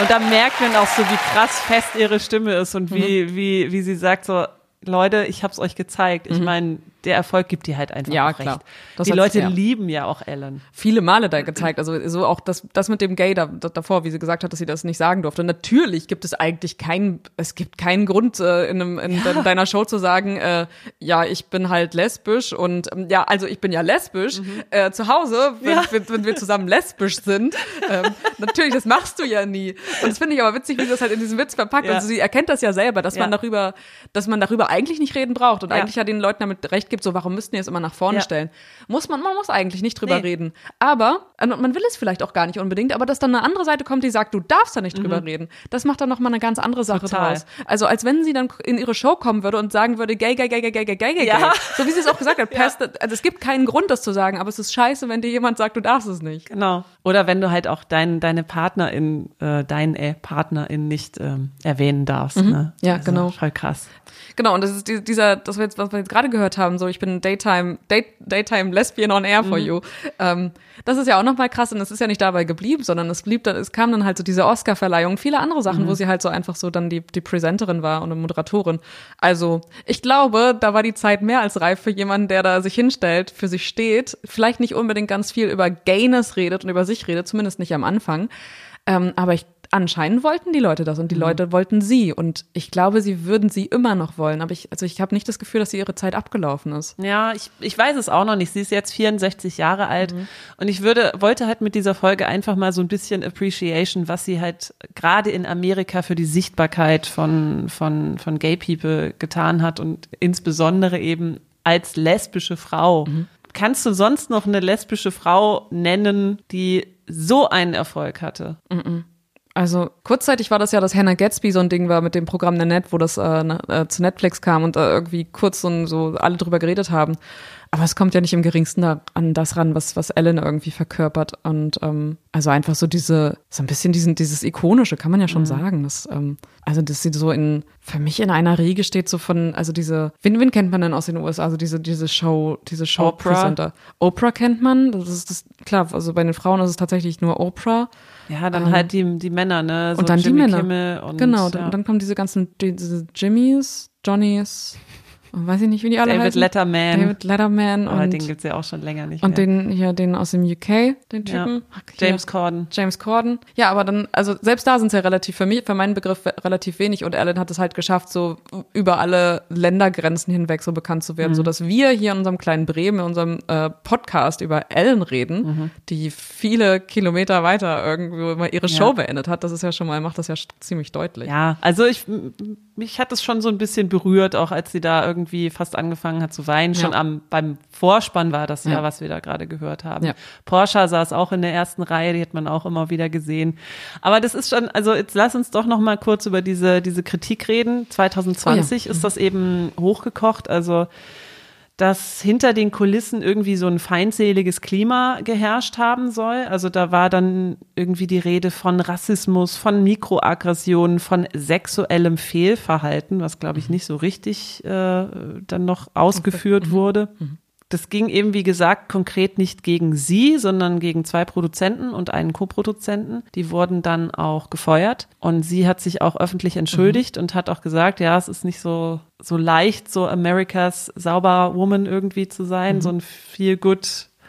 S2: Und da merkt man auch so, wie krass fest ihre Stimme ist und wie, mhm. wie, wie sie sagt so, Leute, ich hab's euch gezeigt. Ich mhm. meine, der Erfolg gibt dir halt einfach
S3: Ja,
S2: auch
S3: klar.
S2: recht.
S3: Das
S2: die
S3: hat-
S2: Leute
S3: ja.
S2: lieben ja auch Ellen.
S3: viele Male da gezeigt. Also so auch das, das mit dem Gay da, da, davor, wie sie gesagt hat, dass sie das nicht sagen durfte. Natürlich gibt es eigentlich keinen, es gibt keinen Grund äh, in, einem, in de- deiner Show zu sagen, äh, ja, ich bin halt lesbisch und ähm, ja, also ich bin ja lesbisch äh, zu Hause, wenn,
S2: Ja.
S3: wenn, wenn wir zusammen lesbisch sind. Ähm, natürlich, das machst du ja nie. Und das finde ich aber witzig, wie sie das halt in diesem Witz verpackt.
S2: Ja.
S3: Also sie erkennt das ja selber, dass man
S2: Ja.
S3: darüber, dass man darüber eigentlich nicht reden braucht und
S2: Ja.
S3: eigentlich ja den Leuten damit recht gibt, so warum müssten die es immer nach vorne
S2: Ja.
S3: stellen? Muss man, man muss eigentlich nicht drüber
S2: Nee.
S3: reden. Aber, also man will es vielleicht auch gar nicht unbedingt, aber dass dann eine andere Seite kommt, die sagt, du darfst da nicht drüber reden, das macht dann nochmal eine ganz andere Sache
S2: Mhm. Total.
S3: draus. Also als wenn sie dann in ihre Show kommen würde und sagen würde, gay, gay, gay, gay, gay, gay, gay, gay,
S2: Ja.
S3: gay. So wie sie es auch gesagt hat, [LAUGHS] passt, also es gibt keinen Grund, das zu sagen, aber es ist scheiße, wenn dir jemand sagt, du darfst es nicht.
S2: Genau. Oder wenn du halt auch dein, deine Partnerin, äh, deinen äh, Partnerin nicht ähm, erwähnen darfst. Ne?
S3: Mhm. Ja, genau.
S2: Voll krass.
S3: Genau, und das ist die- dieser, das wir jetzt, was wir jetzt gerade gehört haben, so ich bin Daytime, Date, Daytime Lesbian on Air
S2: Mhm.
S3: for you. Ähm, das ist ja auch nochmal krass und es ist ja nicht dabei geblieben, sondern es blieb dann, es kam dann halt so diese Oscar-Verleihung, viele andere Sachen,
S2: Mhm.
S3: wo sie halt so einfach so dann die, die Presenterin war und eine Moderatorin. Also, ich glaube, da war die Zeit mehr als reif für jemanden, der da sich hinstellt, für sich steht, vielleicht nicht unbedingt ganz viel über Gayness redet und über sich redet, zumindest nicht am Anfang. Ähm, aber ich, anscheinend wollten die Leute das und die
S2: Mhm.
S3: Leute wollten sie. Und ich glaube, sie würden sie immer noch wollen. Aber ich, also ich habe nicht das Gefühl, dass sie ihre Zeit abgelaufen ist.
S2: Ja, ich, ich weiß es auch noch nicht. Sie ist jetzt 64 Jahre alt
S3: Mhm.
S2: und ich würde, wollte halt mit dieser Folge einfach mal so ein bisschen Appreciation, was sie halt gerade in Amerika für die Sichtbarkeit von, von, von Gay People getan hat und insbesondere eben als lesbische Frau.
S3: Mhm.
S2: Kannst du sonst noch eine lesbische Frau nennen, die so einen Erfolg hatte?
S3: Also kurzzeitig war das ja, dass Hannah Gatsby so ein Ding war mit dem Programm der Net, wo das äh, äh, zu Netflix kam und äh, irgendwie kurz so, so alle drüber geredet haben. Aber es kommt ja nicht im geringsten da an das ran, was, was Ellen irgendwie verkörpert. Und ähm, also einfach so diese, so ein bisschen diesen, dieses Ikonische, kann man ja schon sagen. Das, ähm, also, dass sie so in, für mich in einer Riege steht, so von, also diese, wen, wen kennt man denn aus den USA? Also diese, diese Show, diese Show
S2: Oprah.
S3: Oprah kennt man, das ist das, klar, also bei den Frauen ist es tatsächlich nur Oprah.
S2: Ja, dann halt die, die Männer, ne? So
S3: Ähm, und dann
S2: Jimmy
S3: die Männer.
S2: Kimmel und,
S3: genau, dann,
S2: ja.
S3: dann kommen diese ganzen die- diese Jimmys, Johnnys, und weiß ich nicht, wie die alle
S2: David
S3: heißen.
S2: Letterman.
S3: David Letterman
S2: Aber
S3: und,
S2: den gibt's ja auch schon länger nicht
S3: und
S2: mehr.
S3: den hier den aus dem UK, den
S2: ja.
S3: Typen. Hier.
S2: James Corden.
S3: James Corden. Ja, aber dann, also selbst da sind es ja relativ, für mich, für meinen Begriff relativ wenig und Ellen hat es halt geschafft, so über alle Ländergrenzen hinweg so bekannt zu
S2: Mhm.
S3: werden, so dass wir hier in unserem kleinen Bremen, in unserem äh, Podcast über Ellen reden,
S2: Mhm.
S3: die viele Kilometer weiter irgendwo mal ihre
S2: Ja.
S3: Show beendet hat. Das ist ja schon mal, macht das ja ziemlich deutlich.
S2: Ja, also ich, mich hat es schon so ein bisschen berührt, auch als sie da irgendwie fast angefangen hat zu weinen. Schon
S3: Ja.
S2: am, beim Vorspann war das ja,
S3: Ja.
S2: was wir da gerade gehört haben.
S3: Ja.
S2: Porsche saß auch in der ersten Reihe, die hat man auch immer wieder gesehen. Aber das ist schon, also jetzt lass uns doch noch mal kurz über diese, diese Kritik reden. 2020 ist das eben hochgekocht, also dass hinter den Kulissen irgendwie so ein feindseliges Klima geherrscht haben soll. Also da war dann irgendwie die Rede von Rassismus, von Mikroaggressionen, von sexuellem Fehlverhalten, was glaube ich nicht so richtig äh, dann noch ausgeführt wurde. Das ging eben, wie gesagt, konkret nicht gegen sie, sondern gegen zwei Produzenten und einen Co-Produzenten. Die wurden dann auch gefeuert. Und sie hat sich auch öffentlich entschuldigt und hat auch gesagt, ja, es ist nicht so, so leicht, so Americas sauber Woman irgendwie zu sein, so ein feel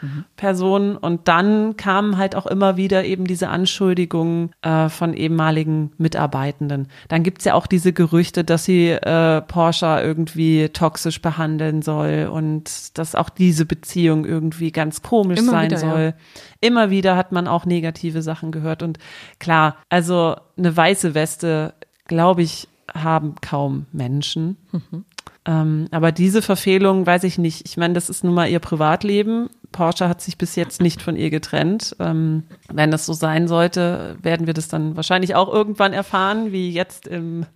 S2: good Person. Und dann kamen halt auch immer wieder eben diese Anschuldigungen äh, von ehemaligen Mitarbeitenden. Dann gibt's ja auch diese Gerüchte, dass sie äh, Porsche irgendwie toxisch behandeln soll und dass auch diese Beziehung irgendwie ganz komisch
S3: Immer
S2: sein
S3: wieder, ja.
S2: soll. Immer wieder hat man auch negative Sachen gehört. Und klar, also eine weiße Weste, glaube ich, haben kaum Menschen. Ähm, aber diese Verfehlung weiß ich nicht. Ich meine, das ist nun mal ihr Privatleben. Porsche hat sich bis jetzt nicht von ihr getrennt. Ähm, wenn das so sein sollte, werden wir das dann wahrscheinlich auch irgendwann erfahren, wie jetzt im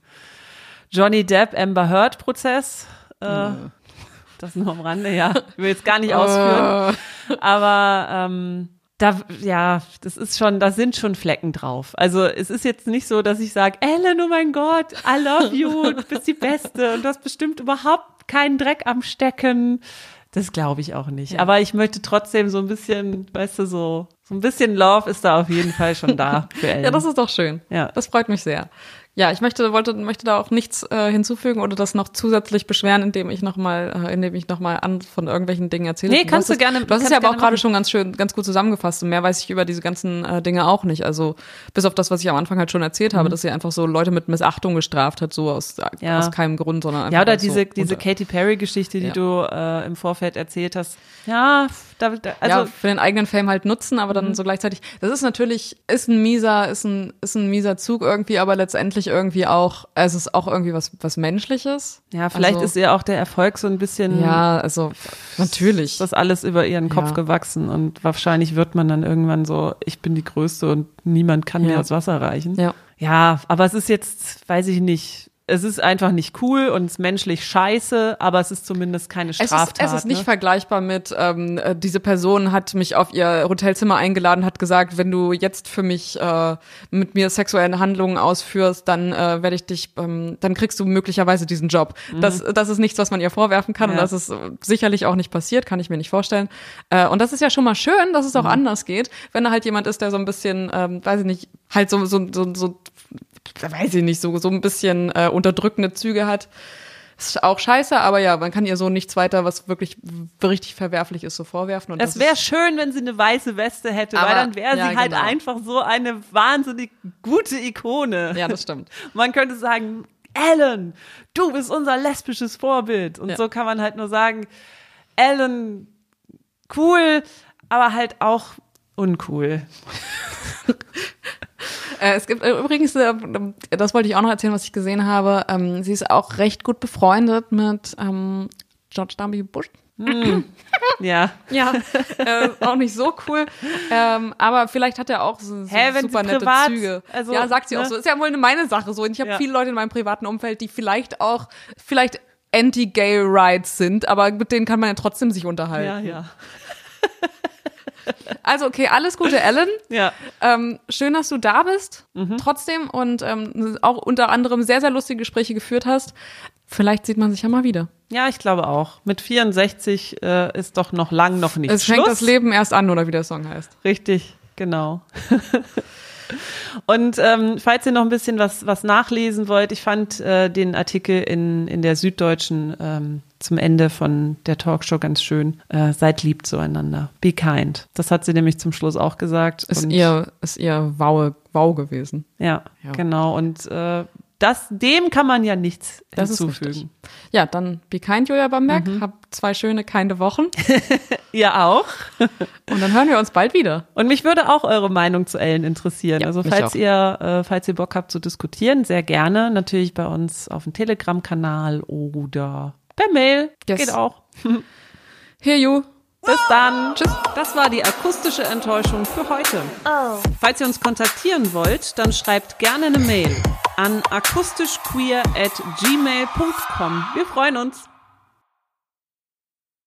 S2: Johnny Depp Amber Heard Prozess. Äh, Das nur am Rande, ja. Ich will jetzt gar nicht [LAUGHS] ausführen. Aber ähm, da, ja, das ist schon, da sind schon Flecken drauf. Also es ist jetzt nicht so, dass ich sage, Ellen, oh mein Gott, I love you, du bist die Beste und du hast bestimmt überhaupt keinen Dreck am Stecken. Das glaube ich auch nicht. Aber ich möchte trotzdem so ein bisschen, weißt du, so, so ein bisschen Love ist da auf jeden Fall schon da für Ellen.
S3: Ja, das ist doch schön.
S2: Ja.
S3: Das freut mich sehr. Ja, ich möchte, wollte, möchte da auch nichts äh, hinzufügen oder das noch zusätzlich beschweren, indem ich nochmal, äh, indem ich nochmal an von irgendwelchen Dingen erzähle.
S2: Nee, kannst du, gerne.
S3: Du hast es ja aber auch gerade schon ganz schön, ganz gut zusammengefasst. Und mehr weiß ich über diese ganzen äh, Dinge auch nicht. Also bis auf das, was ich am Anfang halt schon erzählt habe, mhm. dass sie einfach so Leute mit Missachtung gestraft hat, so aus, ja. aus keinem Grund, sondern einfach.
S2: Ja, oder diese, so diese Katy Perry-Geschichte, die ja. du äh, im Vorfeld erzählt hast. Ja, da, da, also
S3: ja, für den eigenen Fame halt nutzen, aber dann mhm. so gleichzeitig. Das ist natürlich, ist ein mieser, ist ein, ist ein mieser Zug irgendwie, aber letztendlich irgendwie auch, es ist auch irgendwie was, was Menschliches.
S2: Ja, vielleicht also, ist ihr auch der Erfolg so ein bisschen.
S3: Ja, also natürlich.
S2: Das alles über ihren Kopf ja. gewachsen und wahrscheinlich wird man dann irgendwann so, ich bin die Größte und niemand kann ja. mir das Wasser reichen.
S3: Ja.
S2: Ja, aber es ist jetzt, weiß ich nicht, es ist einfach nicht cool und es ist menschlich scheiße, aber es ist zumindest keine Straftat.
S3: Es ist, es ist nicht ne? vergleichbar mit, ähm, äh, diese Person hat mich auf ihr Hotelzimmer eingeladen, hat gesagt, wenn du jetzt für mich äh, mit mir sexuelle Handlungen ausführst, dann äh, werde ich dich, ähm, dann kriegst du möglicherweise diesen Job. Mhm. Das, das ist nichts, was man ihr vorwerfen kann ja. und das ist sicherlich auch nicht passiert, kann ich mir nicht vorstellen. Äh, und das ist ja schon mal schön, dass es auch mhm. anders geht, wenn da halt jemand ist, der so ein bisschen, ähm, weiß ich nicht, halt so, so, so, so weiß ich nicht, so, so ein bisschen äh, unterdrückende Züge hat. Ist auch scheiße, aber ja, man kann ihr so nichts weiter, was wirklich richtig verwerflich ist, so vorwerfen. Und
S2: es wäre schön, wenn sie eine weiße Weste hätte, aber, weil dann wäre ja, sie halt genau. einfach so eine wahnsinnig gute Ikone.
S3: Ja, das stimmt. [LAUGHS]
S2: man könnte sagen, Ellen, du bist unser lesbisches Vorbild. Und ja. so kann man halt nur sagen, Ellen, cool, aber halt auch uncool. [LAUGHS]
S3: Äh, es gibt äh, übrigens, äh, das wollte ich auch noch erzählen, was ich gesehen habe. Ähm, sie ist auch recht gut befreundet mit ähm, George W. Bush.
S2: Mm. [LAUGHS] Ja.
S3: Ja, äh, auch nicht so cool. Ähm, aber vielleicht hat er auch so, so
S2: Hä,
S3: super nette
S2: privat,
S3: Züge.
S2: Also,
S3: ja, sagt sie ne? auch so. Ist ja wohl eine meine Sache so. Und ich habe ja. viele Leute in meinem privaten Umfeld, die vielleicht auch, vielleicht anti-gay-rights sind, aber mit denen kann man ja trotzdem sich unterhalten.
S2: Ja, ja. [LAUGHS]
S3: Also okay, alles Gute, Ellen.
S2: Ja.
S3: Ähm, schön, dass du da bist, mhm. trotzdem und ähm, auch unter anderem sehr, sehr lustige Gespräche geführt hast. Vielleicht sieht man sich ja mal wieder.
S2: Ja, ich glaube auch. Mit 64 äh, ist doch noch lang noch nicht
S3: Es
S2: Schluss.
S3: fängt das Leben erst an, oder wie der Song heißt.
S2: Richtig, genau. [LAUGHS] Und ähm, falls ihr noch ein bisschen was, was nachlesen wollt, ich fand äh, den Artikel in, in der Süddeutschen ähm, zum Ende von der Talkshow ganz schön. Äh, seid lieb zueinander. Be kind. Das hat sie nämlich zum Schluss auch gesagt.
S3: Ist ihr, ist ihr Wow, wow gewesen.
S2: Ja, ja, genau. Und äh, das, dem kann man ja nichts das hinzufügen.
S3: Ja, dann be kind, Julia Bamberg. Mhm. Hab zwei schöne, keine Wochen. [LAUGHS]
S2: Ihr auch. [LAUGHS]
S3: Und dann hören wir uns bald wieder.
S2: Und mich würde auch eure Meinung zu Ellen interessieren. Ja, also falls ihr, äh, falls ihr Bock habt zu diskutieren, sehr gerne. Natürlich bei uns auf dem Telegram-Kanal oder per Mail. Yes. Geht auch.
S3: Here you.
S2: Bis dann. Tschüss. Das war die akustische Enttäuschung für heute. Oh. Falls ihr uns kontaktieren wollt, dann schreibt gerne eine Mail an akustischqueer at gmail.com. Wir freuen uns.